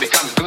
becoming.